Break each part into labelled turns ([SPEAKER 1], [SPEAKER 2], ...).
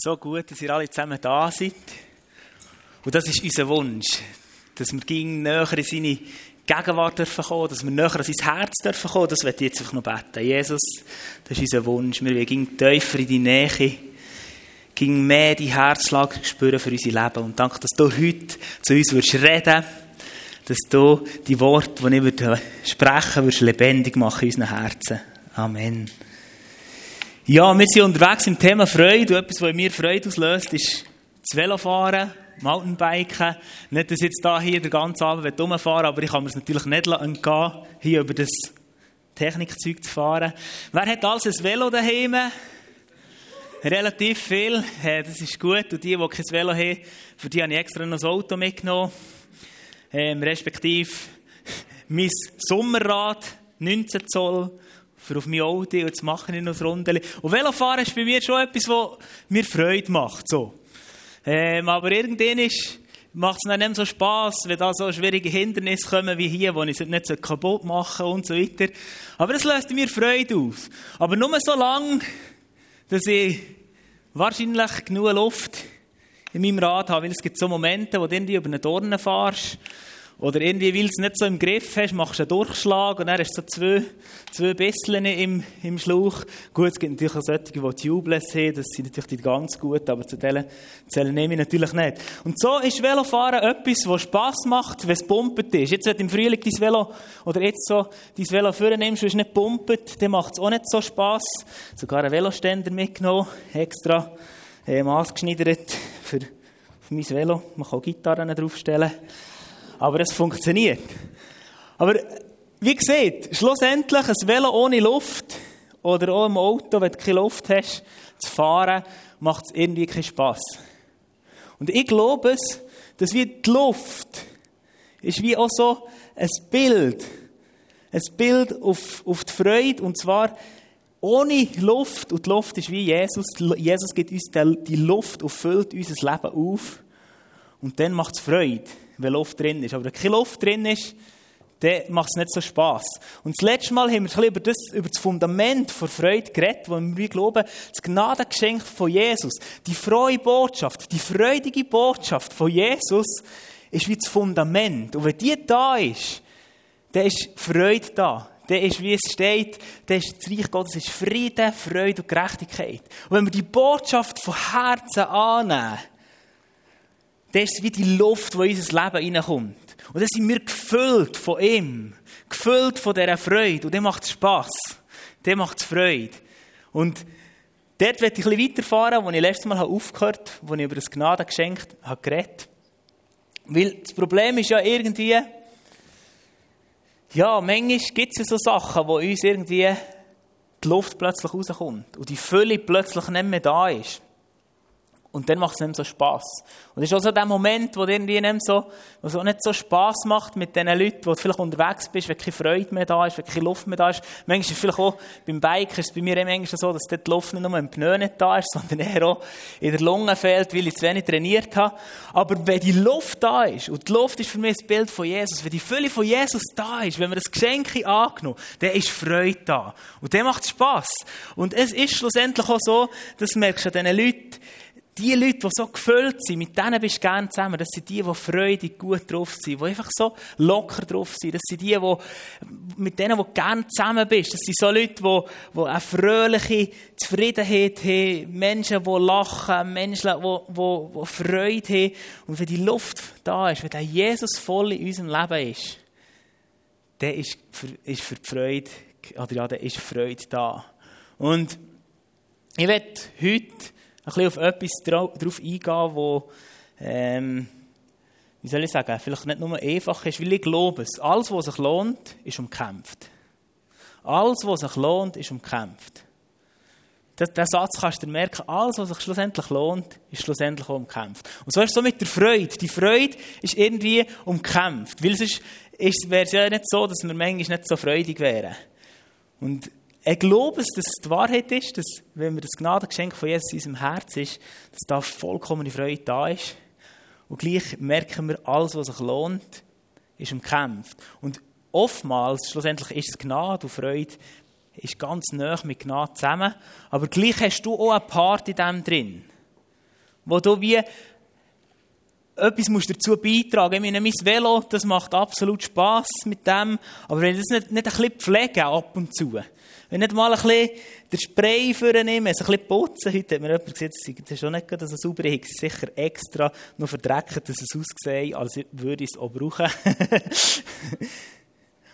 [SPEAKER 1] so gut, dass ihr alle zusammen da seid. Und das ist unser Wunsch, dass wir gegen näher in seine Gegenwart dürfen kommen, dass wir näher an sein Herz dürfen kommen. Das wird jetzt einfach noch beten. Jesus, das ist unser Wunsch. Wir wollen tiefer in die Nähe, gegen mehr die Herzlage spüren für unser Leben. Und danke, dass du heute zu uns würdest reden dass du die Worte, die ich würde sprechen würdest, lebendig machen in unseren Herzen. Amen. Ja, wir sind unterwegs im Thema Freude. Und etwas, was mir Freude auslöst, ist das Velofahren, Mountainbiken. Nicht, dass ich jetzt da hier den ganzen Abend rumfahren aber ich kann mir es natürlich nicht entgehen, hier über das Technikzeug zu fahren. Wer hat alles ein Velo daheim? Relativ viel. Das ist gut. Und die, die kein Velo haben, für die habe ich extra noch das Auto mitgenommen. Ähm, respektive mein Sommerrad, 19 Zoll für auf mein Auto und jetzt mache ich noch ein Rundeli. Und Velofahren ist bei mir schon etwas, was mir Freude macht. So. Ähm, aber irgendwann ist, macht es dann nicht so Spass, wenn da so schwierige Hindernisse kommen wie hier, wo ich es nicht so kaputt mache und so weiter. Aber es löst mir Freude aus. Aber nur so lange, dass ich wahrscheinlich genug Luft in meinem Rad habe, weil es gibt so Momente, wo du irgendwie über eine Dorne fährst oder irgendwie, weil du es nicht so im Griff hast, machst du einen Durchschlag und dann hast du so zwei, zwei Bisseln im, im Schlauch. Gut, es gibt natürlich auch solche, die Tubeless haben, das sind natürlich die ganz gut, aber zu denen zählen nehme ich natürlich nicht. Und so ist Velofahren etwas, was Spass macht, wenn es pumpet ist. Jetzt, wenn du im Frühling dein Velo, oder jetzt so dein Velo vornimmst und es nicht pumpet, dann macht es auch nicht so Spass. Sogar einen Veloständer mitgenommen, extra äh, maßgeschneidert für, für mein Velo. Man kann Gitarren draufstellen. Aber es funktioniert. Aber wie gesagt, schlussendlich ein Velo ohne Luft oder auch im Auto, wenn du keine Luft hast, zu fahren, macht es irgendwie keinen Spass. Und ich glaube es, dass wie die Luft ist wie auch so ein Bild. Ein Bild auf, auf die Freude, und zwar ohne Luft. Und die Luft ist wie Jesus. Jesus gibt uns die Luft und füllt unser Leben auf. Und dann macht es Freude wenn Luft drin ist. Aber wenn keine Luft drin ist, dann macht es nicht so Spass. Und das letzte Mal haben wir über das, über das Fundament der Freude geredet, wo wir glauben, das Gnadengeschenk von Jesus, die frohe Botschaft, die freudige Botschaft von Jesus, ist wie das Fundament. Und wenn die da ist, dann ist Freude da. Dann ist, wie es steht, dann ist das Reich Gottes ist Frieden, Freude und Gerechtigkeit. Und wenn wir die Botschaft von Herzen annehmen, das ist wie die Luft, die in unser Leben hineinkommt. Und dann sind wir gefüllt von ihm. Gefüllt von dieser Freude. Und dann macht es Spass. Dann macht es Freude. Und dort werde ich ein bisschen weiterfahren, wo ich letztes Mal aufgehört habe, wo ich über das Gnadengeschenk habe geredet Weil das Problem ist ja irgendwie, ja, manchmal gibt es so Sachen, wo uns irgendwie die Luft plötzlich rauskommt und die Fülle plötzlich nicht mehr da ist. Und dann macht es mehr so Spass. Und es ist auch so der Moment, wo irgendwie nicht so, wo es auch nicht so Spass macht mit den Leuten, wo du vielleicht unterwegs bist, wenn keine Freude mehr da ist, wenn keine Luft mehr da ist. Manchmal ist es vielleicht auch beim Biken, ist es bei mir manchmal so, dass dort die Luft nicht nur im Pneu nicht da ist, sondern eher auch in der Lunge fehlt, weil ich zu wenig trainiert habe. Aber wenn die Luft da ist, und die Luft ist für mich das Bild von Jesus, wenn die Fülle von Jesus da ist, wenn wir das Geschenk angenommen dann ist Freude da. Und dann macht es Spass. Und es ist schlussendlich auch so, das merkst du an diesen Leuten, die Leute, die so gefüllt sind, mit denen bist du gerne zusammen. Das sind die, die freudig gut drauf sind, die einfach so locker drauf sind. Das sind die, die mit denen, die gerne zusammen bist. Das sind so Leute, die, die eine fröhliche Zufriedenheit haben, Menschen, die lachen, Menschen, die, die, die Freude haben. Und wenn die Luft da ist, wenn der Jesus voll in unserem Leben ist, dann ist für, ist für die Freude, oder ja, dann ist Freude da. Und ich werde heute bisschen auf etwas drauf eingehen, wo, ähm, wie soll ich sagen, vielleicht nicht nur einfach ist, weil ich glaube es. Alles, was sich lohnt, ist umkämpft. Alles, was sich lohnt, ist umkämpft. Den Satz kannst du merken, alles, was sich schlussendlich lohnt, ist schlussendlich auch umkämpft. Und so ist es so mit der Freude. Die Freude ist irgendwie umkämpft. Weil sonst wäre es ja nicht so, dass wir manchmal nicht so freudig wären. Und ich glaube, dass es die Wahrheit ist, dass, wenn wir das Gnadengeschenk von Jesus in unserem Herz ist, dass da vollkommene Freude da ist. Und gleich merken wir, alles, was sich lohnt, ist umkämpft. Und oftmals, schlussendlich, ist es Gnade und Freude, ist ganz nah mit Gnade zusammen. Aber gleich hast du auch eine Part in dem drin. wo du wie etwas musst dazu beitragen. Ich meine, mein Velo, das macht absolut Spass mit dem. Aber wenn ich das nicht, nicht ein bisschen pflege ab und zu, wenn ich nicht mal ein bisschen den Spray vornehme, es ein bisschen putzen, heute hat mir jemand gesagt, das ist schon nicht dass es sauber ist, sicher extra noch verdreckt, dass es aussieht, als würde ich es auch brauchen.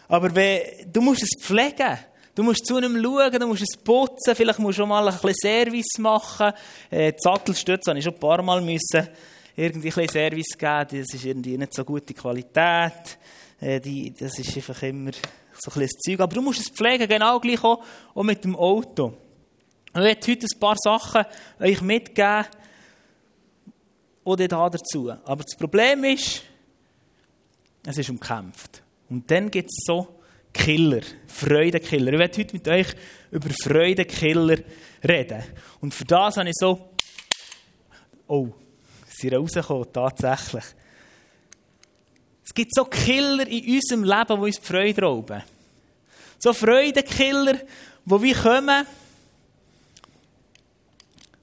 [SPEAKER 1] Aber wenn, du musst es pflegen. Du musst zu einem schauen, du musst es putzen, vielleicht musst du schon mal ein bisschen Service machen. Äh, die Sattelstütze habe ich schon ein paar Mal müssen irgendwie ein bisschen Service geben. Das ist irgendwie nicht so gute Qualität. Äh, die, das ist einfach immer so ein bisschen Zeug. Aber du musst es pflegen, genau gleich auch, auch mit dem Auto. Ich werde heute ein paar Sachen euch mitgeben oder da dazu. Aber das Problem ist, es ist umkämpft. Und dann gibt es so Killer, Freudekiller. Ich werde heute mit euch über Freudekiller reden. Und für das habe ich so, oh, sie rausgekommen, tatsächlich. Es gibt so Killer in unserem Leben, die uns die Freude rauben. So Freudekiller, die wir kommen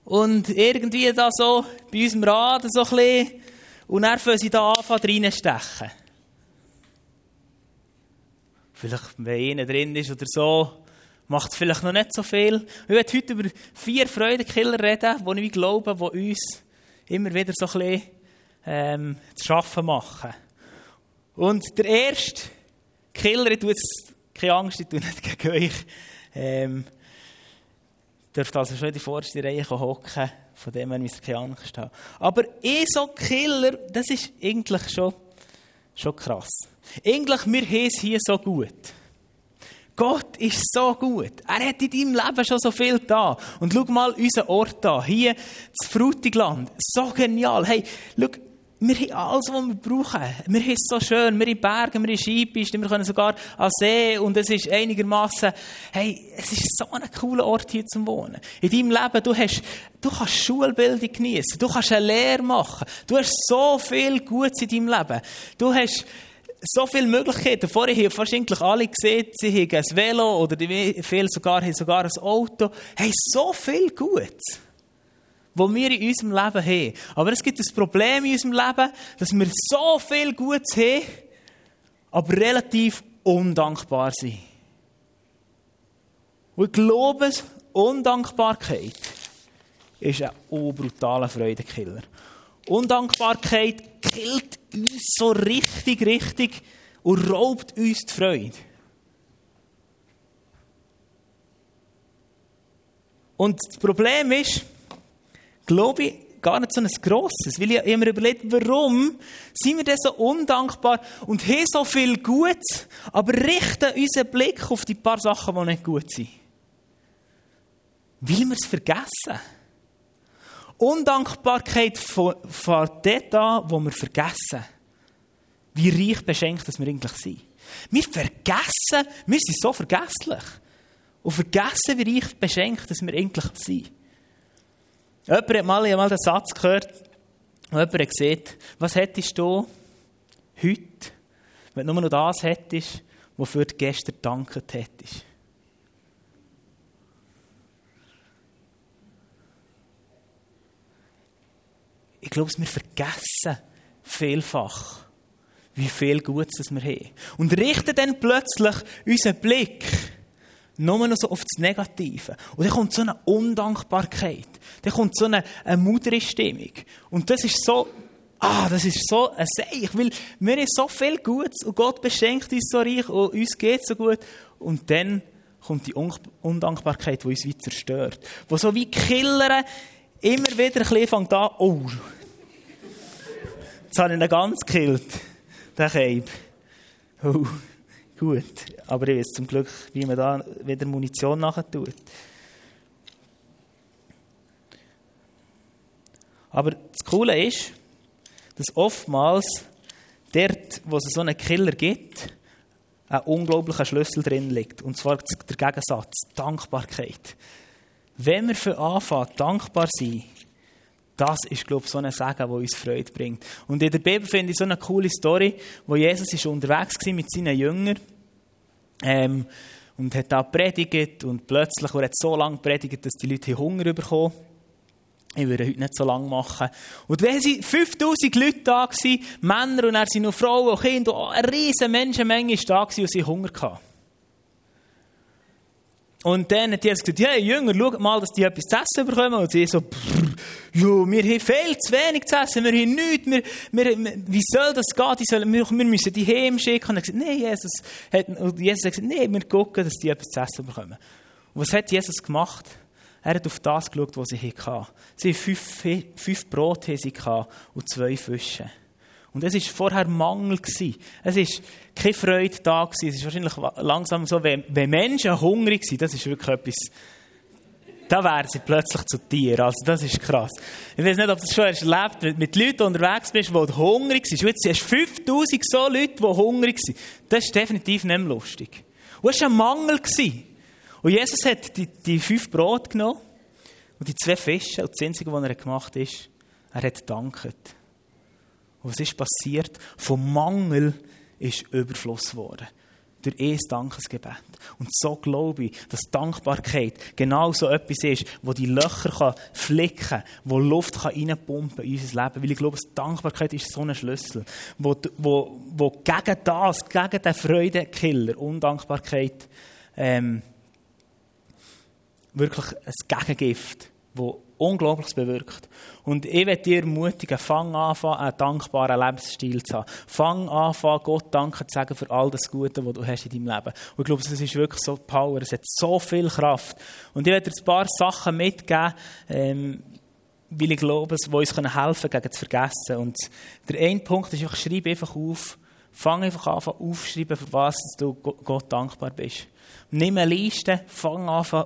[SPEAKER 1] und irgendwie da so bei unserem Rad so ein und dann sie da anfangen reinstechen. Vielleicht, wenn einer drin ist oder so, macht vielleicht noch nicht so viel. Wir werden heute über vier Freudekiller reden, die ich glaube, die uns immer wieder so ein bisschen ähm, zu schaffen machen. Und der erste Killer, ich tue jetzt keine Angst, ich tue nicht gegen euch, ähm, dürft also schon in die vorderste Reihe hocken, von dem ihr keine Angst haben. Aber eh so Killer, das ist eigentlich schon, schon krass. Eigentlich, wir haben es hier so gut. Gott ist so gut. Er hat in deinem Leben schon so viel da. Und schau mal unseren Ort an. Hier, das Frutigland. So genial. Hey, schau, wir haben alles, was wir brauchen. Wir haben es so schön. Wir haben Berge, wir haben Skipisten, wir können sogar an See. Und es ist einigermaßen, hey, es ist so ein cooler Ort hier zum Wohnen. In deinem Leben, du hast, du kannst Schulbildung genießen. Du kannst eine Lehre machen. Du hast so viel Gutes in deinem Leben. Du hast, so viele Möglichkeiten. Vorher haben wahrscheinlich alle gesehen, sie haben ein Velo oder viele sogar haben sogar ein Auto. Hey, so viel Gutes, was wir in unserem Leben haben. Aber es gibt ein Problem in unserem Leben, dass wir so viel Gutes haben, aber relativ undankbar sind. Und ich glaube, Undankbarkeit ist ein brutaler Freudekiller. Undankbarkeit killt uns so richtig, richtig und raubt uns die Freude. Und das Problem ist, glaube ich, gar nicht so ein grosses. Weil ich mir überlegt, warum sind wir denn so undankbar und haben so viel Gutes, aber richten unseren Blick auf die paar Sachen, die nicht gut sind. Weil wir es vergessen. Undankbarkeit fährt dort an, wo wir vergessen, wie reich beschenkt wir eigentlich sind. Wir vergessen, wir sind so vergesslich. Und vergessen, wie reich beschenkt wir eigentlich sind. Jemand hat mal, ich den Satz gehört, und jemand hat gesagt, was hättest du heute, wenn du nur noch das hättest, wofür du gestern gedankt hättest? ich glaube, wir vergessen vielfach, wie viel Gutes wir haben. Und richten dann plötzlich unseren Blick nur noch so auf das Negative. Und dann kommt so eine Undankbarkeit. Dann kommt so eine, eine mutige Stimmung. Und das ist so, ah, das ist so ein Seich, weil wir haben so viel Gutes und Gott beschenkt uns so reich und uns geht so gut. Und dann kommt die Undankbarkeit, die uns wie zerstört. Die so wie Killer immer wieder ein bisschen fängt an, oh, jetzt habe ich ihn ganz gekillt, den Keib. Oh, gut. Aber ich weiß zum Glück, wie man da wieder Munition nachher tut. Aber das Coole ist, dass oftmals dort, wo es so einen Killer gibt, ein unglaublicher Schlüssel drin liegt. Und zwar der Gegensatz, Dankbarkeit. Wenn wir für Anfang dankbar sind, das ist, glaube ich, so ein Segen, der uns Freude bringt. Und in der Bibel finde ich so eine coole Story, wo Jesus unterwegs war mit seinen Jüngern ähm, und hat da predigt und plötzlich, er so lange predigt, dass die Leute Hunger bekommen Ich würde heute nicht so lange machen. Und wenn sie 5000 Leute da waren, Männer und dann sind noch Frauen und Kinder, eine riesige Menschenmenge war da und sie Hunger hatten. Und dann hat Jesus gesagt, hey Jünger, schaut mal, dass die etwas zu essen bekommen. Und sie so, ja, wir haben viel zu wenig zu essen, wir haben nichts, wir, wir, wie soll das gehen? Die sollen, wir, wir müssen die heimschicken. Und er gesagt, nein, Jesus hat, und Jesus hat gesagt, nein, wir gucken, dass die etwas zu essen bekommen. Und was hat Jesus gemacht? Er hat auf das geschaut, was sie hatten. Sie hatten fünf, fünf Brote und zwei Fische. Und es war vorher Mangel. Es war keine Freude da. Es ist wahrscheinlich langsam so, wenn, wenn Menschen hungrig sind, das ist wirklich etwas, da wären sie plötzlich zu Tieren. Also das ist krass. Ich weiß nicht, ob du das schon erlebt, du mit Leuten unterwegs bist, die hungrig sind. Jetzt hast du 5000 so Leute, die hungrig sind. Das ist definitiv nicht mehr lustig. Und es war ein Mangel. Und Jesus hat die, die fünf Brote genommen und die zwei Fische. Und das Einzige, was er gemacht hat, er hat gedankt. Was ist passiert? Vom Mangel ist Überfluss geworden. Durch ein Dankesgebet. Und so glaube ich, dass Dankbarkeit genau so etwas ist, wo die Löcher kann flicken kann, wo Luft kann reinpumpen in unser Leben. Weil ich glaube, Dankbarkeit ist so ein Schlüssel, wo, wo, wo gegen das, gegen den Freudekiller, Undankbarkeit, ähm, wirklich ein Gegengift, das Unglaubliches bewirkt. Und ich werde dir ermutigen, fang an, einen dankbaren Lebensstil zu haben. Fang an, Gott Danke zu sagen für all das Gute, was du hast in deinem Leben. Und ich glaube, es ist wirklich so Power, es hat so viel Kraft. Und ich werde dir ein paar Sachen mitgeben, ähm, weil ich glaube, die uns helfen können, gegen zu vergessen. Und der eine Punkt ist einfach, schreib einfach auf, fang einfach an, aufschreiben, für was du Gott dankbar bist. Nimm eine Liste, fang an,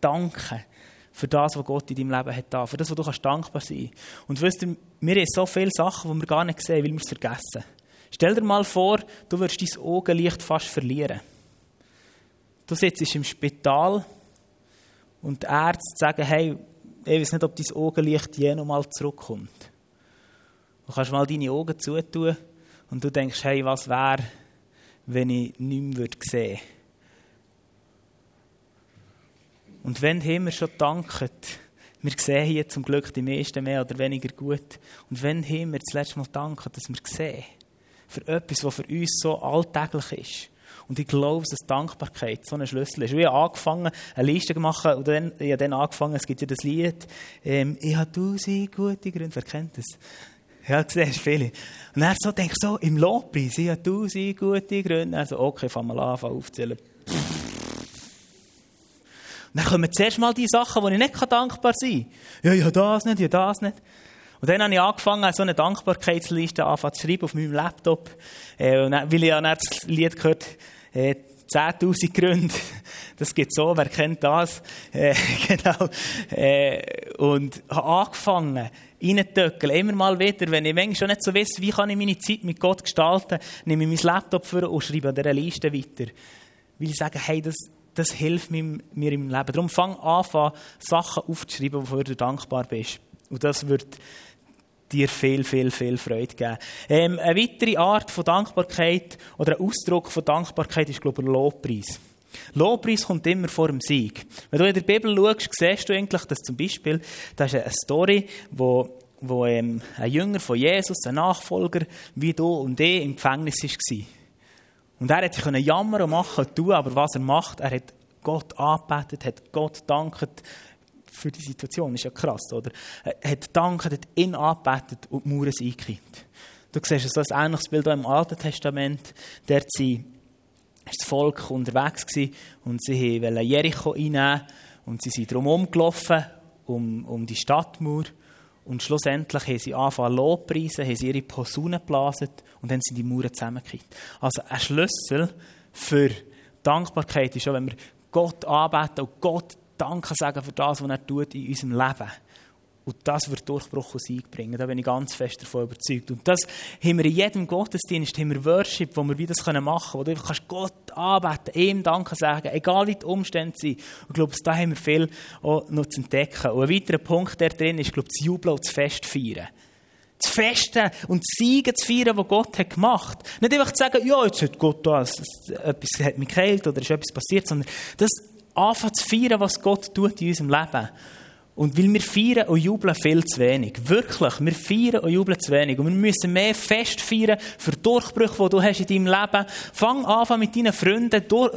[SPEAKER 1] danken für das, was Gott in deinem Leben hat für das, was du kannst dankbar sein Und wisst ihr, wir haben so viele Sachen, die wir gar nicht sehen, weil wir es vergessen. Stell dir mal vor, du würdest dein Augenlicht fast verlieren. Du sitzt im Spital und die Ärzte sagen, hey, ich weiß nicht, ob dein Augenlicht je noch mal zurückkommt. Du kannst mal deine Augen zutun und du denkst, hey, was wäre, wenn ich nichts sehen würde. Und wenn haben schon danket, wir sehen hier zum Glück die meisten mehr oder weniger gut. Und wenn haben das letzte Mal danken, dass wir sehen, für etwas, was für uns so alltäglich ist. Und ich glaube, dass Dankbarkeit so ein Schlüssel ist. Ich habe angefangen, eine Liste zu machen, und dann, ich habe dann angefangen, es gibt ja das Lied, ähm, ich habe tausend gute Gründe, wer kennt das? Ja, siehst viele. Und er so denkt so, im Lobpreis, ich habe tausend gute Gründe. Also, okay, fangen wir an, aufzählen. Pff. Dann kommen zuerst mal die Sachen, wo ich nicht dankbar sein kann. Ja, ja, das nicht, ja, das nicht. Und dann habe ich angefangen, so eine Dankbarkeitsliste zu schreiben auf meinem Laptop. Äh, weil ich ja das Lied gehört äh, 10.000 Gründe. Das geht so, wer kennt das? Äh, genau. Äh, und habe angefangen, reinzutöckeln. Immer mal wieder, wenn ich manchmal schon nicht so weiß, wie kann ich meine Zeit mit Gott gestalten, nehme ich mein Laptop vor und schreibe an dieser Liste weiter. Weil ich sage, hey, das, das hilft mir, im Leben. Darum fang an, Sachen aufzuschreiben, wofür du dankbar bist. Und das wird dir viel, viel, viel Freude geben. Ähm, eine weitere Art von Dankbarkeit oder ein Ausdruck von Dankbarkeit ist, glaube ich, ein Lobpreis. Lobpreis kommt immer vor dem Sieg. Wenn du in der Bibel schaust, siehst du eigentlich, dass zum Beispiel, da ist eine Story, wo, wo ähm, ein Jünger von Jesus, ein Nachfolger, wie du und ich, im Gefängnis war. Und er hätte können jammern und machen tun, aber was er macht, er hat Gott angebetet, hat Gott dankt für die Situation. Ist ja krass, oder? Er hat dankt, hat ihn angebetet und die Mauern sind eingekippt. Du siehst so ein ähnliches Bild auch im Alten Testament. Dort war das Volk unterwegs und sie wollten Jericho einnehmen und sie sind drum umgelaufen, um, um die Stadtmauer. Und schlussendlich haben sie angefangen Lobpreisen, haben sie ihre Posaunen geblasen und dann sind die Mauern zusammengekippt. Also ein Schlüssel für Dankbarkeit ist auch, wenn wir Gott anbeten und Gott Danke sagen für das, was er tut in unserem Leben. Und das wird Durchbruch und Sieg bringen. Da bin ich ganz fest davon überzeugt. Und das haben wir in jedem Gottesdienst, haben wir Worship, wo wir wie das machen können, wo du einfach Gott anbeten, ihm Danke sagen, egal wie die Umstände sind. Und ich glaube, da haben wir viel auch noch zu entdecken. Und ein weiterer Punkt der drin ist, glaube ich, das Jubeln und das Fest feiern. Das Festen und das Siegen zu feiern, was Gott hat gemacht. Nicht einfach zu sagen, ja, jetzt hat Gott da, etwas hat mich geheilt oder ist etwas passiert, sondern das anfangen zu feiern, was Gott tut in unserem Leben. Und weil wir feiern und jubeln viel zu wenig. Wirklich, wir feiern und jubeln zu wenig. Und wir müssen mehr Fest feiern für Durchbrüche, die du hast in deinem Leben. Fang an, mit deinen Freunden zu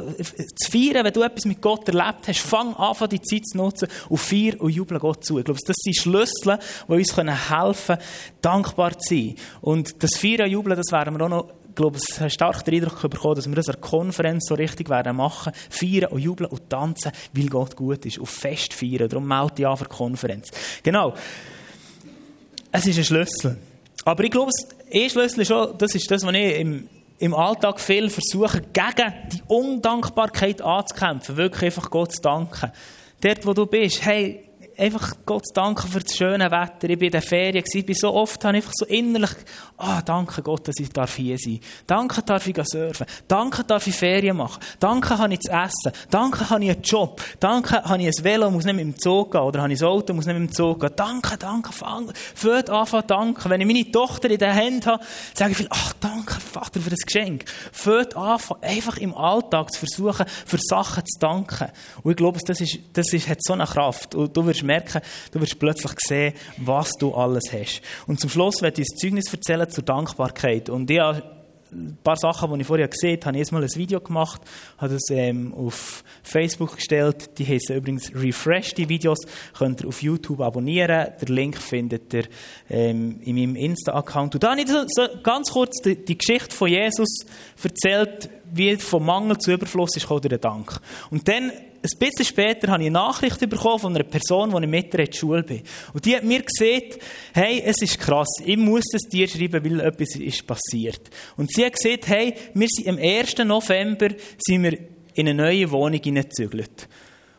[SPEAKER 1] feiern, wenn du etwas mit Gott erlebt hast. Fang an, die Zeit zu nutzen und feier und jubeln Gott zu. Ich glaube, das sind Schlüssel, die uns helfen können, dankbar zu sein. Und das Feiern und Jubeln, das werden wir auch noch ich glaube, es hat stark den Eindruck bekommen, dass wir das an der Konferenz so richtig werden machen, feiern und jubeln und tanzen, weil Gott gut ist, und fest feiern. Darum melde ich an für die Konferenz. Genau. Es ist ein Schlüssel. Aber ich glaube, ein Schlüssel ist auch, das ist das, was ich im, im Alltag viel versuche, gegen die Undankbarkeit anzukämpfen. Wirklich einfach Gott zu danken. Dort, wo du bist, hey, einfach Gott danken für das schöne Wetter. Ich war in der Ferien, ich bin so oft, habe ich einfach so innerlich, ah, danke Gott, dass ich hier sein. Danke darf ich surfen. Danke darf ich Ferien machen. Danke habe ich zu essen. Danke habe ich einen Job. Danke habe ich ein Velo, muss nicht mit dem Zug gehen. Oder habe ich ein Auto, muss nicht mit dem Zug gehen. Danke, danke, fang, fällt anfangen danken. Wenn ich meine Tochter in den Händen habe, sage ich viel, ach, danke Vater für das Geschenk. Fällt anfangen, einfach im Alltag zu versuchen, für Sachen zu danken. Und ich glaube, das ist, das ist, hat so eine Kraft. Und du wirst merken, du wirst plötzlich sehen, was du alles hast. Und zum Schluss werde ich ein Zeugnis erzählen zur Dankbarkeit. Und ich habe ein paar Sachen, die ich vorher gesehen habe, habe ich erstmal ein Video gemacht, habe das ähm, auf Facebook gestellt. Die heißen übrigens Refresh, die Videos. Könnt ihr auf YouTube abonnieren. Der Link findet ihr ähm, in meinem Insta-Account. Und da habe ich so, ganz kurz die, die, Geschichte von Jesus erzählt, wie vom Mangel zu Überfluss ist der Dank. Und dann ein bisschen später habe ich eine Nachricht bekommen von einer Person, die mit in der Schule bin. Und die hat mir gesagt, hey, es ist krass, ich muss es dir schreiben, weil etwas ist passiert. Und sie hat gesagt, hey, wir sind am 1. November sind wir in eine neue Wohnung hineingezügelt.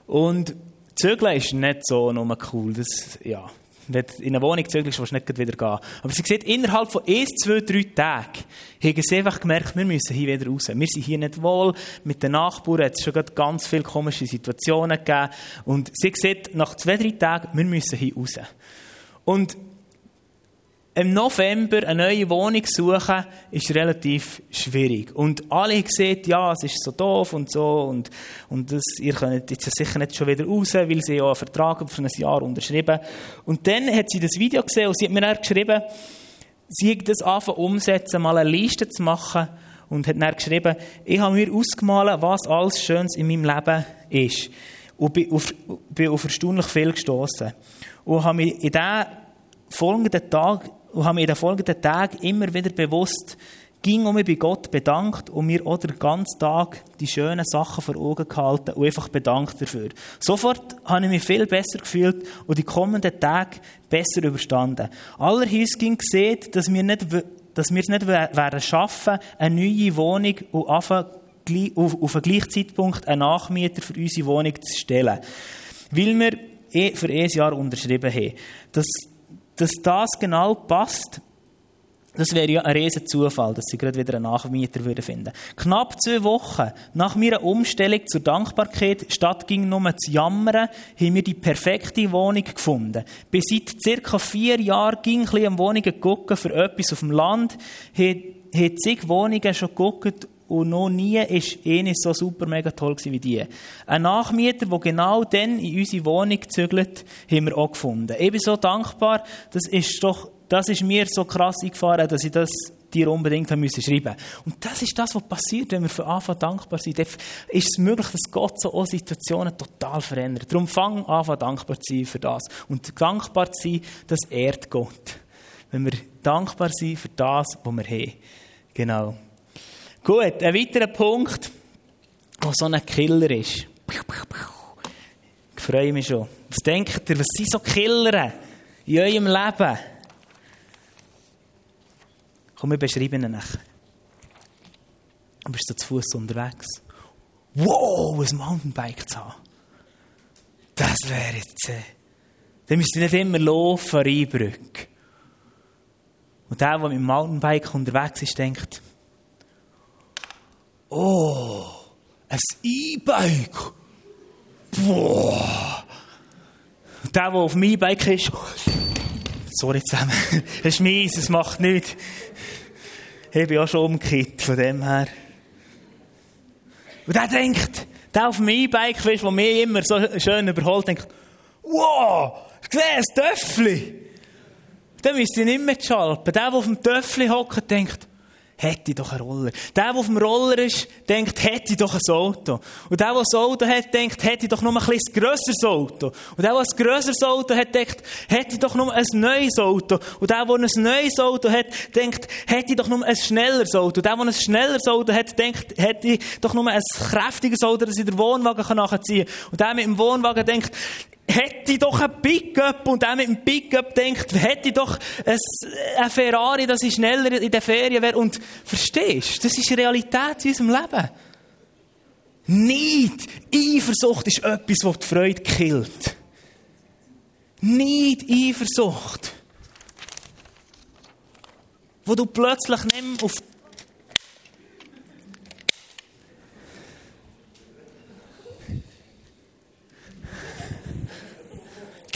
[SPEAKER 1] Und Zügeln ist nicht so nur cool. Das, ja, wenn du in eine Wohnung zügelst, willst du nicht wieder gehen. Aber sie sieht, innerhalb von 1, 2, 3 Tagen haben sie einfach gemerkt, wir müssen hier wieder raus. Wir sind hier nicht wohl. Mit den Nachbarn hat es schon ganz viele komische Situationen gegeben. Und sie sieht, nach zwei, drei Tagen, wir müssen hier raus. Und im November eine neue Wohnung suchen, ist relativ schwierig. Und alle haben gesagt, ja, es ist so doof und so, und, und das, ihr könnt jetzt sicher nicht schon wieder raus, weil sie ja einen Vertrag für ein Jahr unterschrieben. Und dann hat sie das Video gesehen und sie hat mir dann geschrieben, sie hat das anfangen umsetzen, mal eine Liste zu machen, und hat dann geschrieben, ich habe mir ausgemalt, was alles Schönes in meinem Leben ist. Und bin auf, bin auf erstaunlich viel gestoßen. Und habe mich in diesen folgenden Tag und habe mir den folgenden Tagen immer wieder bewusst, ging um mich bei Gott bedankt und mir auch den ganzen Tag die schönen Sachen vor Augen gehalten und einfach bedankt dafür. Sofort habe ich mich viel besser gefühlt und die kommenden Tage besser überstanden. Allerhöchst ging gesehen, dass wir nicht, dass wir es nicht werden schaffen, eine neue Wohnung und auf einen gleichen Zeitpunkt einen Nachmieter für unsere Wohnung zu stellen. Weil wir eh für ein Jahr unterschrieben haben. Das dass das genau passt, das wäre ja ein riesen Zufall, dass sie gerade wieder einen Nachmieter finden würden. Knapp zwei Wochen nach meiner Umstellung zur Dankbarkeit, statt ging nur zu jammern, haben wir die perfekte Wohnung gefunden. Bis seit circa vier Jahren ging ich ein Wohnungen gucken für etwas auf dem Land, hat zig Wohnungen schon geguckt und noch nie ist eine so super mega toll wie die. Ein Nachmieter, der genau dann in unsere Wohnung zügelt, haben wir auch gefunden. Ich bin so dankbar, das ist doch, das ist mir so krass eingefahren, dass ich das dir unbedingt haben müssen schreiben. Und das ist das, was passiert, wenn wir von Anfang dankbar sind. Dann ist es möglich, dass Gott so auch Situationen total verändert. Darum fang an, dankbar zu sein für das. Und dankbar zu sein, das ehrt Gott. Wenn wir dankbar sind für das, was wir haben. Genau. Gut, ein weiterer Punkt, der so ein Killer ist. Ich freue mich schon. Was denkt ihr, was sind so Killer in eurem Leben? Komm, wir beschreiben ihn nachher. Du bist so zu Fuß unterwegs. Wow, ein Mountainbike zu haben. Das wäre jetzt... Äh, dann müsst ihr nicht immer laufen, Rheinbrücke. Und der, der mit dem Mountainbike unterwegs ist, denkt, Oh, ein E-Bike. Boah. Der, der auf dem E-Bike ist, sorry zusammen, das ist meins, es macht nichts. Ich bin auch schon umgekehrt, von dem her. Und der denkt, der auf dem E-Bike, der mich immer so schön überholt, denkt, wow, Sieh, ein Töffli! Dann müsst ihr nicht mehr schalpen. Der, der auf dem Töffli hockt, denkt, hätte ich doch einen Roller. Der, der auf dem Roller ist, denkt, hätte ich doch ein Auto. Und der, der ein Auto hat, denkt, hätte ich doch noch ein bisschen grösseres Auto. Und der, der ein grösseres Auto hat, denkt, hätte ich doch noch ein neues Auto. Und der, der ein neues Auto hat, denkt, hätte ich doch noch ein schnelleres Auto. Und der, der ein schnelleres Auto hat, denkt, hätte ich doch noch ein kräftiges Auto, das ich den Wohnwagen nachziehen kann. Und der mit dem Wohnwagen denkt, hätte doch ein Pickup und auch mit dem Pickup denkt, hätte doch ein, Ferrari, dass ich schneller in der Ferien wäre. Und verstehst, das ist Realität in unserem Leben. Nicht Eifersucht ist etwas, das die Freude killt. Nicht Eifersucht. Wo du plötzlich nicht auf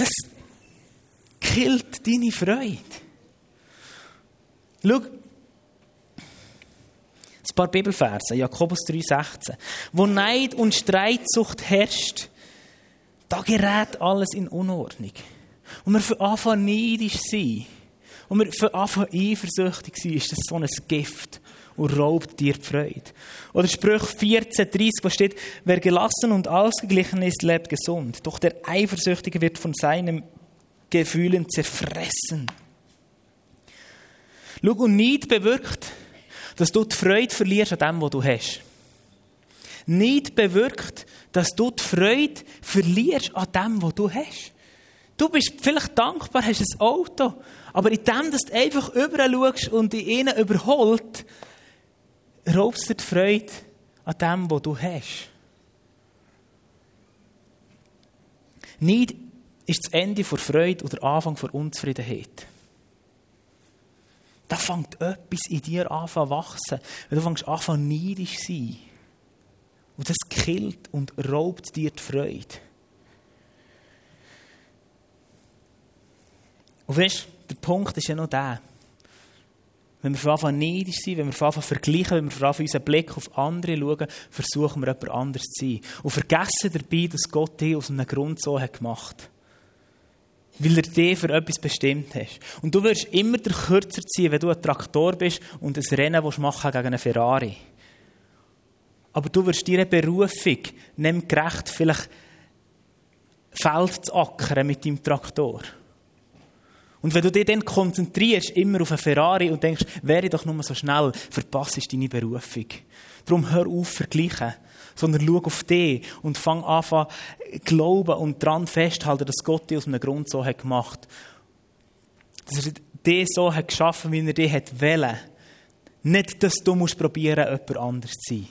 [SPEAKER 1] Das killt deine Freude. Schau, ein paar Bibelverse, Jakobus 3,16. Wo Neid und Streitsucht herrscht, da gerät alles in Unordnung. Und wir für Anfang neidisch sein, und wir für Anfang eifersüchtig sein, ist das so ein Gift und raubt dir die Freude. Oder Sprüch 14,30, wo steht, wer gelassen und ausgeglichen ist, lebt gesund. Doch der Eifersüchtige wird von seinen Gefühlen zerfressen. Schau, und Neid bewirkt, dass du die Freude verlierst an dem, was du hast. Neid bewirkt, dass du die Freude verlierst an dem, was du hast. Du bist vielleicht dankbar, hast ein Auto, aber in dem, dass du einfach überall schaust und in ihnen überholt, raubst dir die Freude an dem, was du hast. Neid ist das Ende der Freude oder der Anfang der Unzufriedenheit. Da fängt etwas in dir an zu wachsen. Du fängst an neidisch zu sein. Und das killt und raubt dir die Freude. Und weißt, der Punkt ist ja noch der. Wenn wir von Anfang neidisch sind, wenn wir von Anfang vergleichen, wenn wir von Anfang unseren Blick auf andere schauen, versuchen wir jemand anders zu sein. Und vergessen dabei, dass Gott dich aus einem Grund so hat gemacht Weil er dich für etwas bestimmt hat. Und du wirst immer der kürzer ziehen, wenn du ein Traktor bist und ein Rennen machen gegen einen Ferrari. Aber du wirst deiner Berufung nicht gerecht, vielleicht Feld zu ackern mit deinem Traktor. Und wenn du dich dann konzentrierst, immer auf einen Ferrari und denkst, wäre ich doch nur so schnell, verpasst du deine Berufung. Darum hör auf vergleichen, sondern schau auf dich und fang an, glauben und daran festhalten, dass Gott dich aus einem Grund so hat gemacht. Dass er dich so hat geschaffen, wie er dich hat wollen. Nicht, dass du musst probieren, jemand anders zu sein.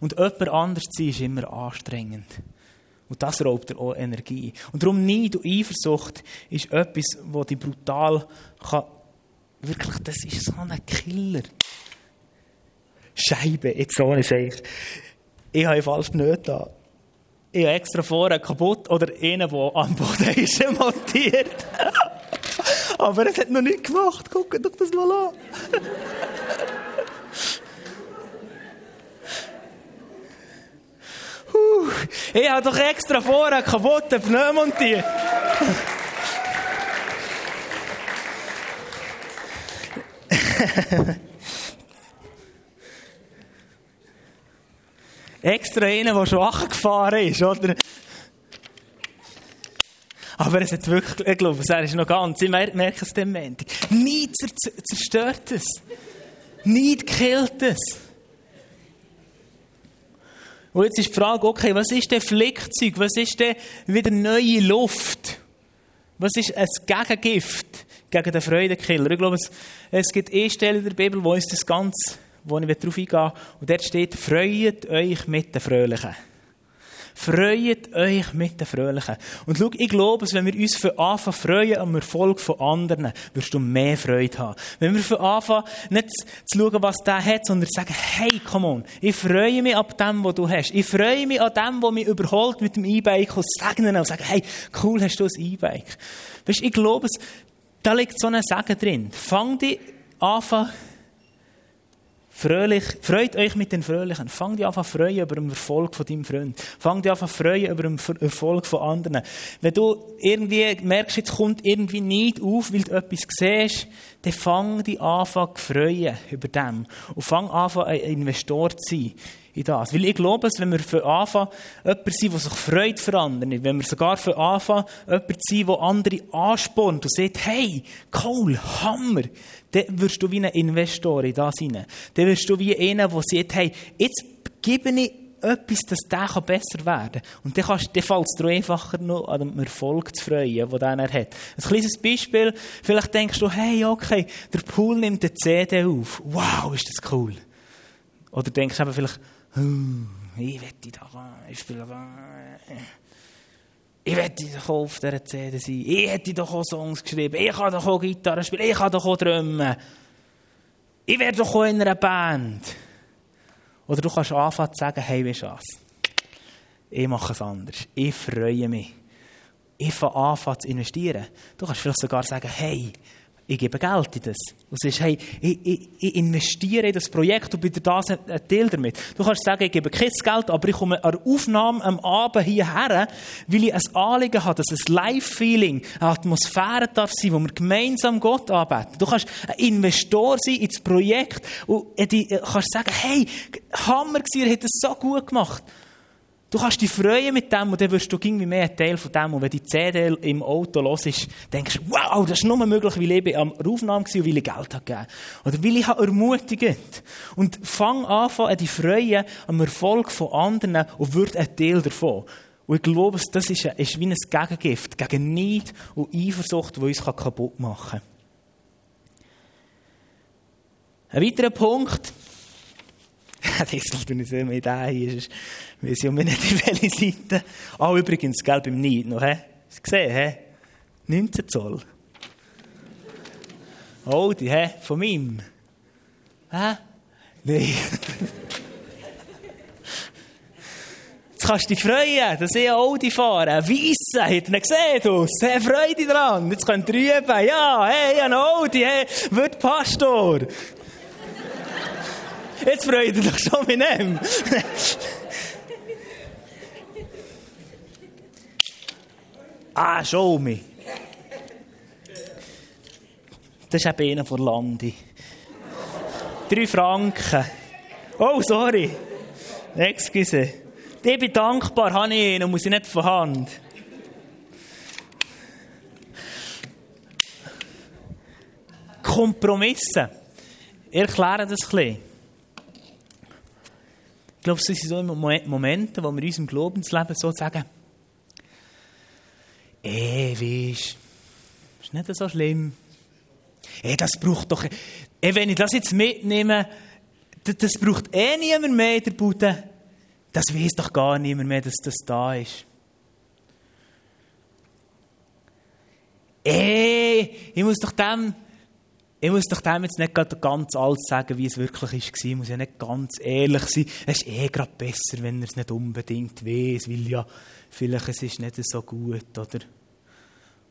[SPEAKER 1] Und jemand anders zu sein ist immer anstrengend. Und das raubt dir auch Energie. Und darum Neid und Eifersucht ist etwas, das dich brutal kann. Wirklich, das ist so ein Killer. Scheibe, jetzt so eine Sache. Ich habe falsch nicht da. Ich habe extra vorher kaputt oder einen, der am Boden ist, montiert. Aber es hat noch nicht gemacht. Guck doch das mal an. Ich habe doch extra vorher einen kaputten Pneu montiert. extra einen, der schon gefahren ist, oder? Aber es hat wirklich, ich glaube, er ist noch ganz, ich merke es dem Moment. Nichts zerstört es. Nichts killt es. Und jetzt ist die Frage, okay, was ist denn Flickzeug? Was ist denn wieder neue Luft? Was ist ein Gegengift gegen den Freudenkiller? Ich glaube, es, es gibt eine Stelle in der Bibel, wo uns das Ganze, wo ich darauf eingehe, und dort steht, freut euch mit den Fröhlichen. Freut euch mit den Fröhlichen. Und schau, ich glaube, wenn wir uns für Anfang freuen am Erfolg von anderen, wirst du mehr Freude haben. Wenn wir für Anfang nicht zu schauen, was der hat, sondern sagen, hey, come on, ich freue mich ab dem, was du hast. Ich freue mich an dem, was mich überholt mit dem E-Bike und segnen und sagen, hey, cool, hast du ein E-Bike. Weißt, ich glaube, da liegt so ein Segen drin. Fang dich an, fröhlich, freut euch mit den Fröhlichen. Fang dich an zu freuen über den Erfolg von deinem Freund. Fang dich an zu freuen über den Erfolg von anderen. Wenn du irgendwie merkst, jetzt kommt irgendwie nicht auf, weil du etwas siehst, dann fang dich an zu freuen über dem. Und fang an, ein Investor zu sein in das. Weil ich glaube, wenn wir für Anfang jemand sind, der sich freut für andere, wenn wir sogar für Anfang jemand sind, der andere anspornt und sagt, hey, cool, Hammer, dann wirst du wie ein Investor in das hinein. Dann wirst du wie einer, der sagt, hey, jetzt gebe ich etwas, dass der besser werden kann. Und dann, kannst, dann fällt es dir einfacher, noch an dem Erfolg zu freuen, den er hat. Ein kleines Beispiel, vielleicht denkst du, hey, okay, der Pool nimmt eine CD auf. Wow, ist das cool. Oder denkst du eben vielleicht, ich wette doch, ich spiele ich wette doch auf dieser CD sein. Ich hätte doch auch Songs geschrieben. Ich kann doch auch Gitarre spielen. Ich kann doch auch drummen. Ich werde doch auch in einer Band. Oder du kannst anfangen zu sagen, hey, wie was? Ich mache es anders. Ich freue mich. Ich fange an zu investieren. Du kannst vielleicht sogar sagen, hey, ich gebe Geld in das. Und sagst, hey, ich, ich, ich, investiere in das Projekt und bin da ein Teil damit. Du kannst sagen, ich gebe kein Geld, aber ich komme an Aufnahme am Abend hierher, weil ich ein Anliegen habe, dass ein Live-Feeling, eine Atmosphäre darf sein, wo wir gemeinsam Gott anbeten. Du kannst ein Investor sein ins Projekt und du kannst sagen, hey, Hammer ihr habt es so gut gemacht. Du kannst dich freuen mit dem und dann wirst du irgendwie mehr ein Teil von dem. Und wenn die CD im Auto los ist, denkst du, wow, das ist nur möglich, weil ich am Aufnahme war und weil ich Geld habe gegeben Oder weil ich habe. Und fang an, an die Freude am Erfolg von anderen und wird ein Teil davon. Und ich glaube, das ist, ist wie ein Gegengift gegen Neid und Eifersucht, die uns kaputt machen kann. Ein weiterer Punkt, das ist nicht so eine Idee hier, ist, weiß ich um nicht auf welche Seite. Ah, übrigens, gell, beim Neid noch, hä? Hast du gesehen, hä? 19 Zoll. Audi, hä? Von meinem. Hä? Nein. Jetzt kannst du dich freuen, dass ich Audi fahre. Ein Weisse, hat er gesehen, du? Sehr Freude dran. Jetzt könnt ihr üben. Ja, hey, ein Audi, hey, wird Pastor. Jetzt freut ihr doch schon mit ihm. ah, show me. Das ist eben einer von Landi. Drei Franken. Oh, sorry. Excuse. Ich bin dankbar, habe ich ihn und muss ich nicht von Hand. Kompromisse. Ich erkläre das ein bisschen. Ich glaube, es sind so Momente, wo wir in unserem Glaubensleben so sagen, eh, weisst, ist nicht so schlimm. Eh, das braucht doch, eh, wenn ich das jetzt mitnehme, das, das braucht eh niemand mehr in der Bude. Das weiß doch gar niemand mehr, dass das da ist. Eh, ich muss doch dem ich muss doch dem jetzt nicht ganz alles sagen, wie es wirklich war. Ich muss ja nicht ganz ehrlich sein. Es ist eh gerade besser, wenn er es nicht unbedingt weiß, weil ja, vielleicht es ist nicht so gut, oder?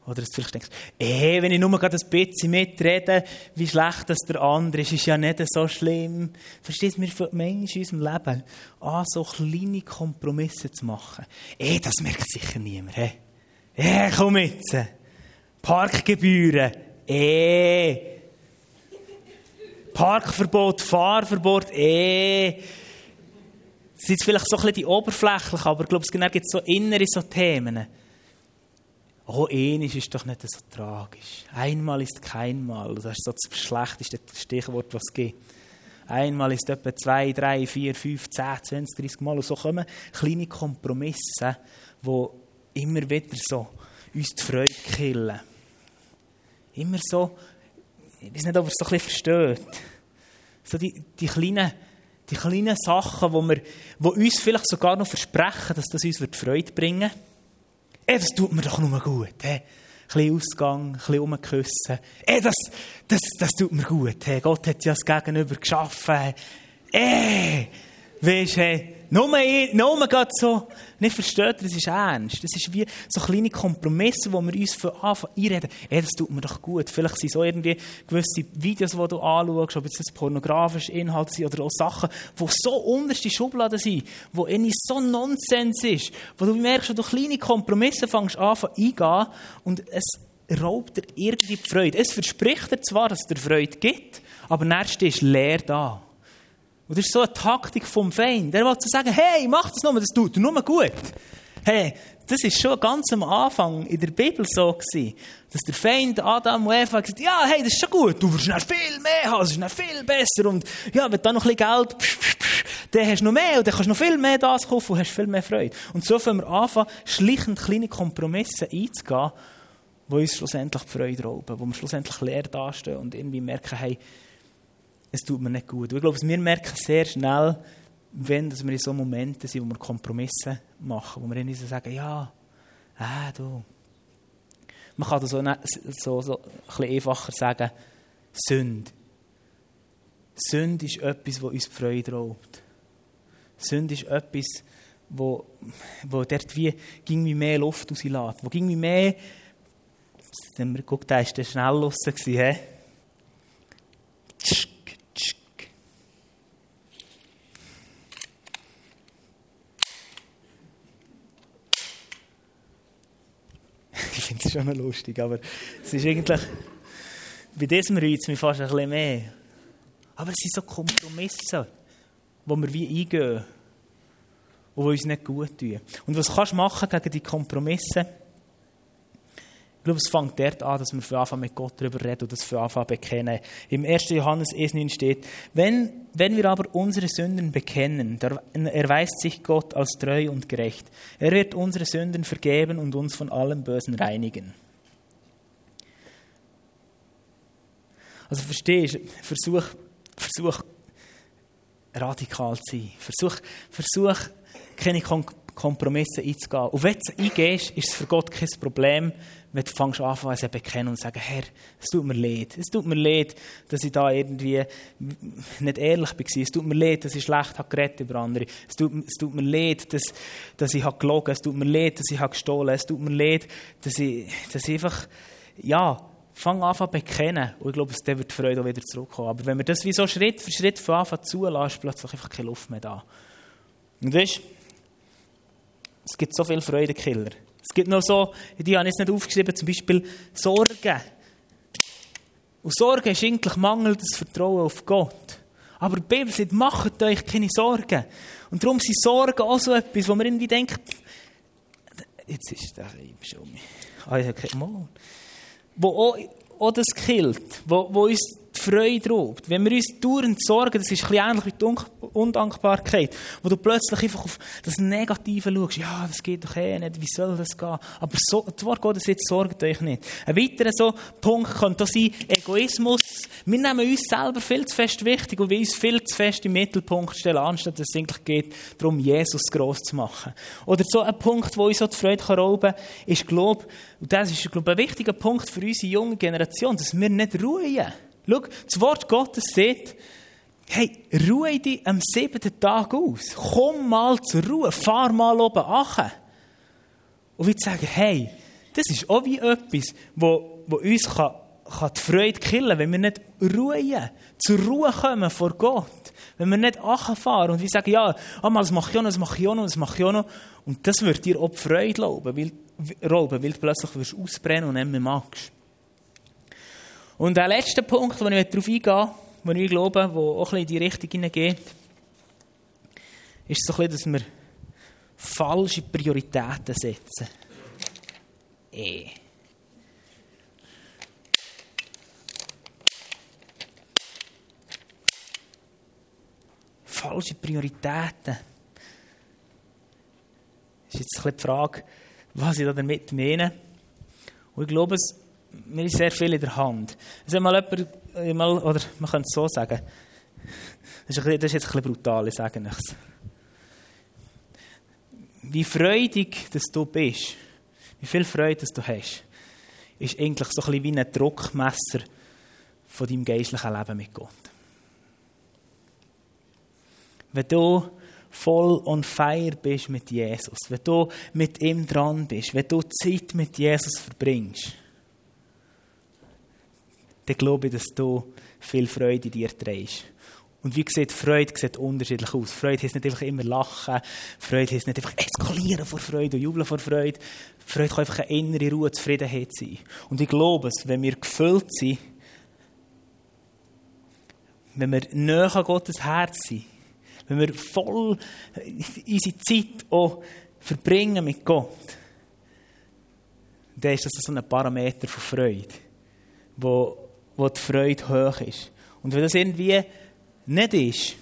[SPEAKER 1] Oder es vielleicht denkst, eh, wenn ich nur gerade ein bisschen mitrede, wie schlecht das der andere ist, ist ja nicht so schlimm. Verstehst du, wir Menschen in unserem Leben an, so kleine Kompromisse zu machen. Eh, das merkt sicher niemand? Eh, komm jetzt. Parkgebühren. Eh. Parkverbot, Fahrverbot, eh. Das sind vielleicht so ein bisschen oberflächlich, aber ich glaube, es gibt so innere so Themen. Oh, ähnlich ist doch nicht so tragisch. Einmal ist keinmal. Das ist so das schlechteste Stichwort, was es gibt. Einmal ist etwa zwei, drei, vier, fünf, zehn, zwanzig, dreißig Mal. Und so kommen kleine Kompromisse, die immer wieder so uns die Freude killen. Immer so ich weiß nicht, ob ihr es so ein bisschen versteht. So die, die, kleinen, die kleinen Sachen, die, wir, die uns vielleicht sogar noch versprechen, dass das uns Freude bringen wird. Das tut mir doch nur gut. Hey. Ein bisschen Ausgang, ein bisschen rumküssen. Ey, das, das, das tut mir gut. Hey. Gott hat ja das Gegenüber geschaffen. Ey, weißt du, hey, nur, nur gerade so, nicht versteht, das ist ernst. Das ist wie so kleine Kompromisse, wo wir uns von Anfang einreden. Ey, das tut mir doch gut. Vielleicht sind so irgendwie gewisse Videos, die du anschaust, ob jetzt das pornografische Inhalte sind oder auch Sachen, die so unterste Schubladen sind, wo irgendwie so Nonsens ist, wo du merkst, du kleine Kompromisse fängst an eingehen und es raubt dir irgendwie die Freude. Es verspricht dir zwar, dass es dir Freude gibt, aber nächstes ist leer da. Und das ist so eine Taktik vom Feind. Der will zu sagen, hey, mach das nur, das tut nur gut. Hey, das ist schon ganz am Anfang in der Bibel so gewesen, dass der Feind Adam und Eva gesagt ja, hey, das ist schon gut, du wirst noch viel mehr haben, das ist noch viel besser und ja, wenn du noch ein bisschen Geld, psch, psch, psch, dann hast du noch mehr und dann kannst du noch viel mehr das kaufen und hast viel mehr Freude. Und so können wir anfangen, schlichtend kleine Kompromisse einzugehen, die uns schlussendlich die Freude rauben, wo wir schlussendlich leer dastehen und irgendwie merken, hey, es tut mir nicht gut. Ich glaube, wir merken sehr schnell, wenn wir in so Momenten sind, wo wir Kompromisse machen, wo wir ihnen sagen, ja, äh, du. Man kann das so, so, so ein bisschen einfacher sagen, Sünde. Sünde ist etwas, das uns die Freude raubt. Sünde ist etwas, wo, wo dort wie, ging wie mehr Luft rauslässt, wo ging wie mehr, wenn man guckt, da war der schnell raus, he? Ist schon noch lustig, aber es ist eigentlich, bei diesem reizt mich fast ein bisschen mehr. Aber es sind so Kompromisse, wo wir wie eingehen und die uns nicht gut tun. Und was kannst du machen gegen die Kompromisse? Glaube, es fängt dort an, dass wir von Anfang mit Gott darüber reden und das von Anfang bekennen. Im 1. Johannes 1,9 steht, wenn, wenn wir aber unsere Sünden bekennen, dann erweist sich Gott als treu und gerecht. Er wird unsere Sünden vergeben und uns von allem Bösen reinigen. Also verstehst du, versuch, versuch radikal zu sein. Versuch, versuch keine Kompromisse einzugehen. Und wenn du es eingehst, ist es für Gott kein Problem, wenn du fängst an, es zu bekennen und zu sagen, Herr, es tut mir leid. Es tut mir leid, dass ich da irgendwie nicht ehrlich war. Es tut mir leid, dass ich schlecht habe geredet über andere. Es tut, es tut mir leid, dass, dass ich habe gelogen Es tut mir leid, dass ich habe gestohlen Es tut mir leid, dass ich, dass ich einfach, ja, fang an zu bekennen. Und ich glaube, dann wird die Freude auch wieder zurückkommen. Aber wenn wir das wie so Schritt für Schritt von Anfang zulassen, ist plötzlich einfach keine Luft mehr da. Und weißt, es gibt so viele Freudekiller. Es gibt noch so, die habe ich jetzt nicht aufgeschrieben, zum Beispiel Sorgen. Und Sorgen ist eigentlich mangelndes Vertrauen auf Gott. Aber die Bibel sagt, macht euch keine Sorgen. Und darum sind Sorgen auch so etwas, wo man irgendwie denkt, jetzt ist der schon. Ah, ich habe keinen Mond. Wo auch, auch das killt, wo, wo uns Freude raubt. Wenn wir uns dauernd sorgen, das ist ein bisschen ähnlich wie die Undankbarkeit, wo du plötzlich einfach auf das Negative schaust. Ja, das geht doch eh nicht, wie soll das gehen? Aber so, das Wort Gottes jetzt sorgt euch nicht. Ein weiterer so Punkt könnte sein, Egoismus. Wir nehmen uns selber viel zu fest wichtig und wir uns viel zu fest im Mittelpunkt stellen, anstatt dass es eigentlich geht, darum, Jesus gross zu machen. Oder so ein Punkt, wo uns so die Freude rauben kann, ist, glaube und das ist, glaube ein wichtiger Punkt für unsere junge Generation, dass wir nicht ruhen. Schau, das Wort Gottes sagt, hey, ruhe dich am siebten Tag aus. Komm mal zur Ruhe, fahr mal oben an. Und wir sagen, hey, das ist auch wie etwas, wo, wo uns kann, kann die Freude killen, wenn wir nicht ruhen, zur Ruhe kommen vor Gott. Wenn wir nicht fahren und wir sagen, ja, einmal, das mache ich noch, das mache ich noch, das mache ich noch. Und das wird dir auch die Freude rauben, weil, weil du plötzlich wirst ausbrennen und nicht mehr magst. Und der letzte Punkt, wo ich darauf eingehe, wo ich glaube, wo auch ein bisschen in die Richtung hineingeht, ist so ein dass wir falsche Prioritäten setzen. Eh. Falsche Prioritäten. Das ist jetzt ein die Frage, was ich damit meine. Und ich glaube, es mir ist sehr viel in der Hand. Es hat mal jemand, mal, oder man könnte es so sagen, das ist, bisschen, das ist jetzt ein bisschen brutal, ich sage nichts. Wie freudig dass du bist, wie viel Freude dass du hast, ist eigentlich so ein bisschen wie ein Druckmesser von deinem geistlichen Leben mit Gott. Wenn du voll on fire bist mit Jesus, wenn du mit ihm dran bist, wenn du Zeit mit Jesus verbringst, dann glaube ich, dass du viel Freude in dir trägst. Und wie sieht Freude sieht unterschiedlich aus. Freude heißt nicht einfach immer lachen. Freude heißt nicht einfach eskalieren vor Freude und jubeln vor Freude. Freude kann einfach eine innere Ruhe, Zufriedenheit sein. Und ich glaube es, wenn wir gefüllt sind, wenn wir näher an Gottes Herz sind, wenn wir voll unsere Zeit auch verbringen mit Gott, dann ist das so ein Parameter von Freude, wo, wo die Freude hoch ist. Und wenn das irgendwie nicht ist,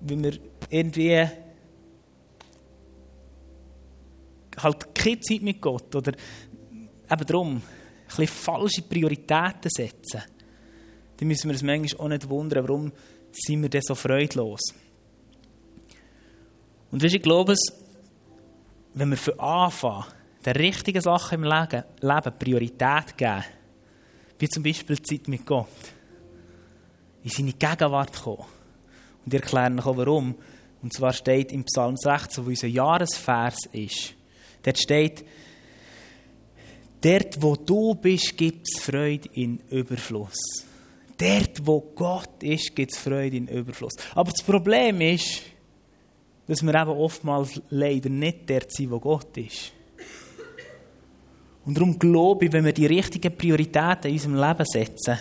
[SPEAKER 1] wenn wir irgendwie halt keine Zeit mit Gott oder eben darum ein bisschen falsche Prioritäten setzen, dann müssen wir uns manchmal auch nicht wundern, warum sind wir denn so freudlos. Und weißt, ich glaube, wenn wir für Anfang der richtigen Sachen im Leben Priorität geben, wie zum Beispiel Zeit mit Gott, in seine Gegenwart kommen. Und ich erkläre auch warum. Und zwar steht im Psalm 16, wo unser Jahresvers ist, dort steht, dort wo du bist, gibt es Freude in Überfluss. Dort wo Gott ist, gibt es Freude in Überfluss. Aber das Problem ist, dass wir eben oftmals leider nicht dort sind, wo Gott ist. Und darum glaube ich, wenn wir die richtigen Prioritäten in unserem Leben setzen,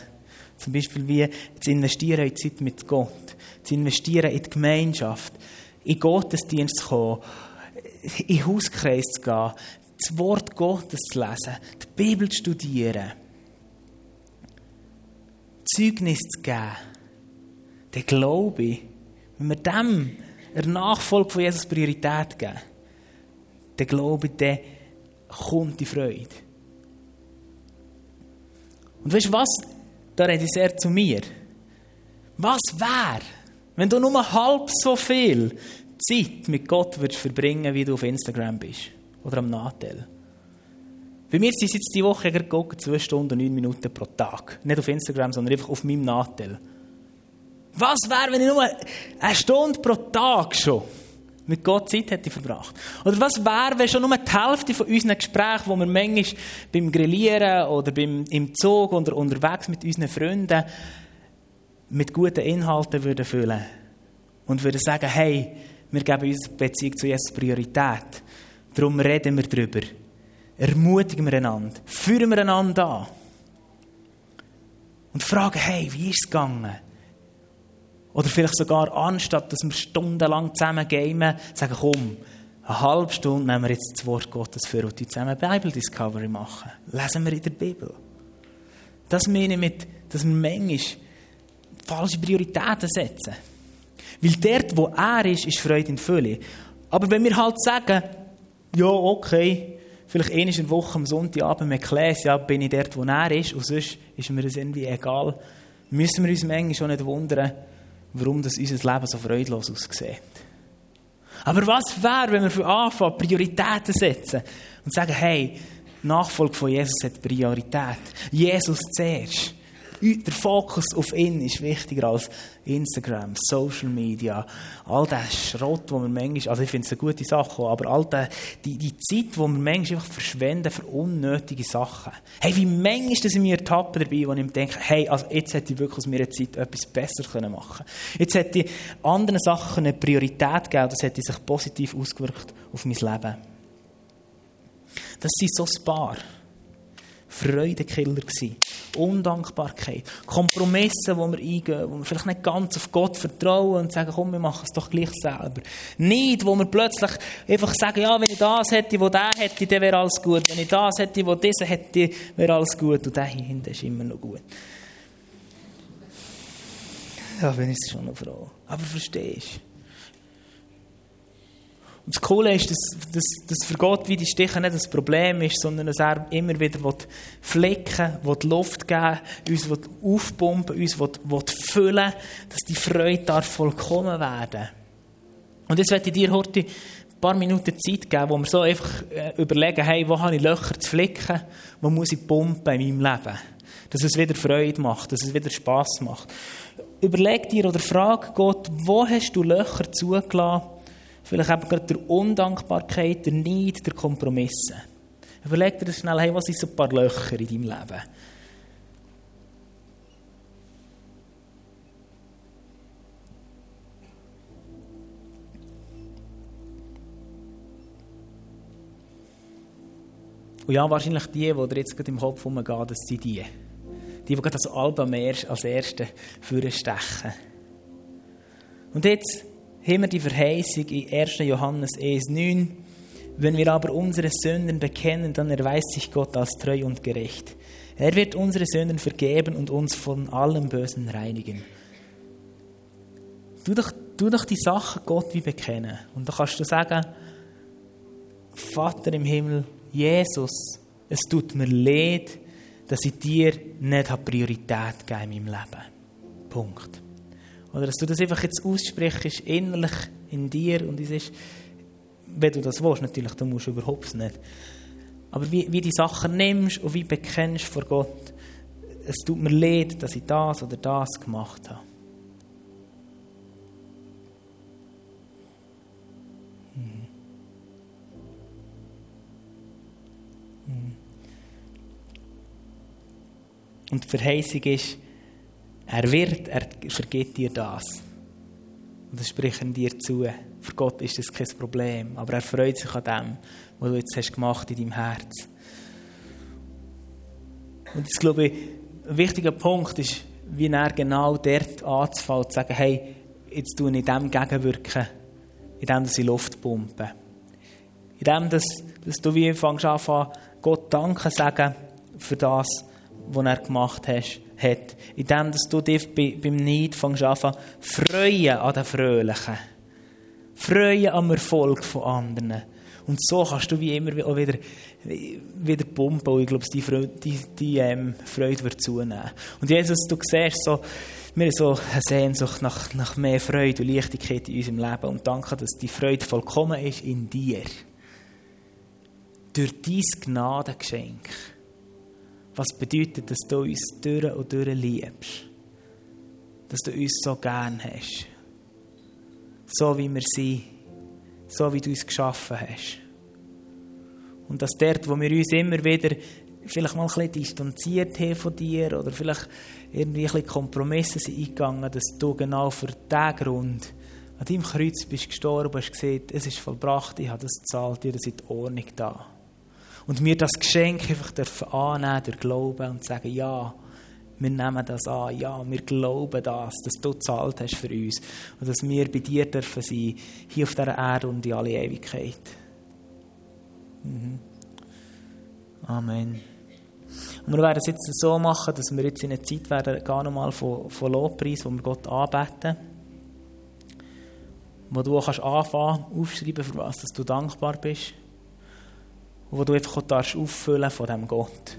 [SPEAKER 1] zum Beispiel wie zu investieren in die Zeit mit Gott, zu investieren in die Gemeinschaft, in Gottesdienst zu kommen, in Hauskreis zu gehen, das Wort Gottes zu lesen, die Bibel zu studieren, Zeugnis zu geben, dann glaube ich, wenn wir dem der Nachfolge von Jesus Priorität geben, dann glaube ich, dann kommt die Freude. Und weißt du was? da rede ich sehr zu mir. Was wäre, wenn du nur halb so viel Zeit mit Gott würdest verbringen, wie du auf Instagram bist oder am Nachteil? Bei mir sind es jetzt die Woche gegangen, zwei Stunden und neun Minuten pro Tag. Nicht auf Instagram, sondern einfach auf meinem Nachteil. Was wäre, wenn ich nur eine Stunde pro Tag schon mit Gott Zeit hätte verbracht. Oder was wäre, wenn schon nur die Hälfte von unseren Gesprächen, wo wir manchmal beim Grillieren oder beim, im Zug oder unterwegs mit unseren Freunden mit guten Inhalten würden füllen und würden sagen, hey, wir geben unsere Beziehung zu Jesus Priorität. Darum reden wir darüber. Ermutigen wir einander. Führen wir einander an. Und fragen, hey, wie ist es gegangen? Oder vielleicht sogar anstatt, dass wir stundenlang zusammen gamen, sagen, komm, eine halbe Stunde nehmen wir jetzt das Wort Gottes für und zusammen Bible Discovery machen. Lesen wir in der Bibel. Das meine ich mit, dass wir manchmal falsche Prioritäten setzen. Weil dort, wo er ist, ist Freude in Fülle. Aber wenn wir halt sagen, ja, okay, vielleicht eine in der Woche am Sonntagabend mit Klaas, ja, bin ich dort, wo er ist, und sonst ist mir das irgendwie egal, müssen wir uns manchmal schon nicht wundern, warum das unser Leben so freudlos aussieht. Aber was wäre, wenn wir von Anfang Prioritäten setzen und sagen, hey, Nachfolge von Jesus hat Priorität. Jesus zuerst der Fokus auf ihn ist wichtiger als Instagram, Social Media, all der Schrott, wo wir manchmal, also ich finde es eine gute Sache, aber all die, die Zeit, die wir manchmal einfach verschwenden für unnötige Sachen. Hey, wie manchmal sind mir Etappen dabei, wo ich mir denke, hey, also jetzt hätte ich wirklich aus meiner Zeit etwas besser machen können Jetzt hätte ich anderen Sachen eine Priorität gegeben, das hätte sich positiv ausgewirkt auf mein Leben. Das sind so ein paar. Freudekiller gewesen. Undankbarkeit. Kompromisse, wo wir eingehen, wo wir vielleicht nicht ganz auf Gott vertrauen und sagen, komm, wir machen es doch gleich selber. Nicht, wo wir plötzlich einfach sagen, ja, wenn ich das hätte, wo der hätte, dann wäre alles gut. Wenn ich das hätte, wo dieser hätte, wäre alles gut. Und der hinten ist immer noch gut. Ja, bin ich schon noch froh. Aber verstehst du? Das Coole ist, dass, dass, dass für Gott wie die Stiche nicht das Problem ist, sondern dass er immer wieder flicken will, will Luft geben uns will aufpumpen uns will, will füllen dass die Freude darf vollkommen werden Und jetzt werde ich dir heute ein paar Minuten Zeit geben, wo wir so einfach äh, überlegen, hey, wo habe ich Löcher zu flicken, wo muss ich pumpen in meinem Leben, dass es wieder Freude macht, dass es wieder Spass macht. überleg dir oder frag Gott, wo hast du Löcher zugelassen? Vielleicht eben gerade der Undankbarkeit, der Neid, der Kompromisse. Überleg dir das schnell, hey, was sind so ein paar Löcher in deinem Leben? Und ja, wahrscheinlich die, die dir jetzt gerade im Kopf rumgehen, das sind die. Die, die gerade als Album als Erste stechen. Und jetzt haben wir die Verheißung in 1. Johannes 1,9. Wenn wir aber unsere Sünden bekennen, dann erweist sich Gott als treu und gerecht. Er wird unsere Sünden vergeben und uns von allem Bösen reinigen. Tu doch, tu doch die Sachen Gott wie bekennen. Und da kannst du sagen, Vater im Himmel, Jesus, es tut mir leid, dass ich dir nicht Priorität gebe in meinem Leben. Punkt. Oder dass du das einfach jetzt aussprichst, innerlich in dir und es ist, wenn du das willst, natürlich, du musst überhaupt nicht. Aber wie, wie die Sachen nimmst und wie bekennst vor Gott, es tut mir leid, dass ich das oder das gemacht habe. Und die Verheißung ist, er wird, er vergibt dir das. Und das sprechen dir zu. Für Gott ist das kein Problem. Aber er freut sich an dem, was du jetzt hast gemacht in deinem Herz. Und das glaube ich, ein wichtiger Punkt ist, wie er genau dort anzufallen, zu sagen, hey, jetzt tue ich dem gegenwirken, in dem, dass ich Luft pumpe. In dem, dass, dass du wie fängst Gott Danke sagen für das, was er gemacht hast, hat. Indem dass du dich beim Neid fängst an freuen an den Fröhlichen. Freuen am Erfolg von anderen. Und so kannst du wie immer auch wieder, wieder pumpen. Und ich glaube, die, Freude, die, die ähm, Freude wird zunehmen. Und Jesus, du siehst so, wir haben so eine Sehnsucht nach, nach mehr Freude und Leichtigkeit in unserem Leben. Und danke, dass die Freude vollkommen ist in dir. Durch dein Gnadengeschenk. Was bedeutet, dass du uns durch und durch liebst? Dass du uns so gern hast. So wie wir sind. So wie du uns geschaffen hast. Und dass dort, wo wir uns immer wieder vielleicht mal ein bisschen distanziert haben von dir oder vielleicht irgendwie ein bisschen Kompromisse sind eingegangen, dass du genau für diesen Grund an deinem Kreuz bist gestorben, hast gesehen, es ist vollbracht, ich habe das gezahlt, ist in Ordnung da. Und wir das Geschenk einfach dürfen annehmen durch Glauben und sagen, ja, wir nehmen das an, ja, wir glauben das, dass du gezahlt hast für uns und dass wir bei dir dürfen sein, hier auf dieser Erde und in alle Ewigkeit. Mhm. Amen. Und wir werden es jetzt so machen, dass wir jetzt in einer Zeit werden, gar nochmal von, von Lobpreis, wo wir Gott anbeten, wo du kannst anfangen, aufschreiben, für was dass du dankbar bist wo du einfach darfst auffüllen von diesem Gott.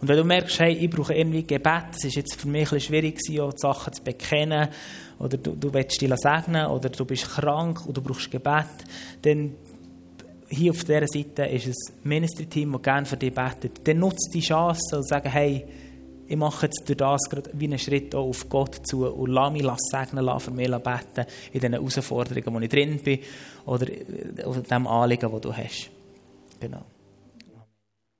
[SPEAKER 1] Und wenn du merkst, hey, ich brauche irgendwie Gebet, es ist jetzt für mich ein schwierig gewesen, die Sachen zu bekennen, oder du, du willst dich segnen, oder du bist krank und du brauchst Gebet, dann hier auf dieser Seite ist ein Ministry-Team, das gerne für dich betet. Dann nutzt die Chance und sag, hey, ich mache jetzt durch das gerade wie einen Schritt auf Gott zu und lass mich segnen, lass für mich beten in diesen Herausforderungen, wo ich drin bin oder in dem Anliegen, das du hast. Genau.